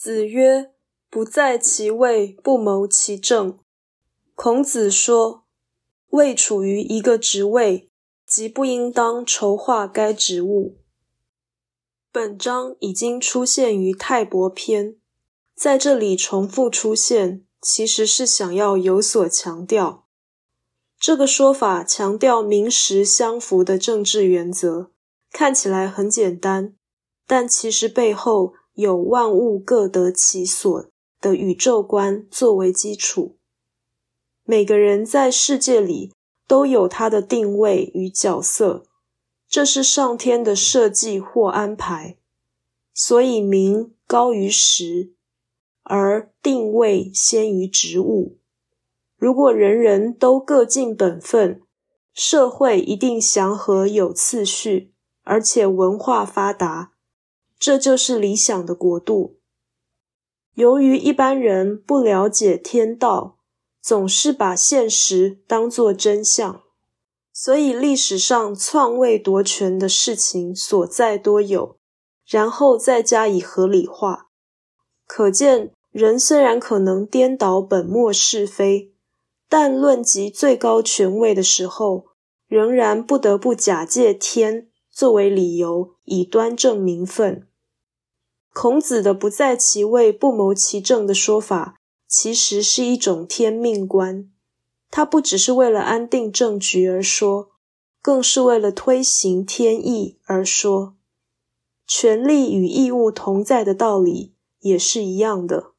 子曰：“不在其位，不谋其政。”孔子说，位处于一个职位，即不应当筹划该职务。本章已经出现于泰伯篇，在这里重复出现，其实是想要有所强调。这个说法强调名实相符的政治原则，看起来很简单，但其实背后。有万物各得其所的宇宙观作为基础，每个人在世界里都有他的定位与角色，这是上天的设计或安排。所以名高于实，而定位先于职务。如果人人都各尽本分，社会一定祥和有次序，而且文化发达。这就是理想的国度。由于一般人不了解天道，总是把现实当作真相，所以历史上篡位夺权的事情所在多有，然后再加以合理化。可见，人虽然可能颠倒本末是非，但论及最高权位的时候，仍然不得不假借天作为理由，以端正名分。孔子的“不在其位，不谋其政”的说法，其实是一种天命观。他不只是为了安定政局而说，更是为了推行天意而说。权利与义务同在的道理也是一样的。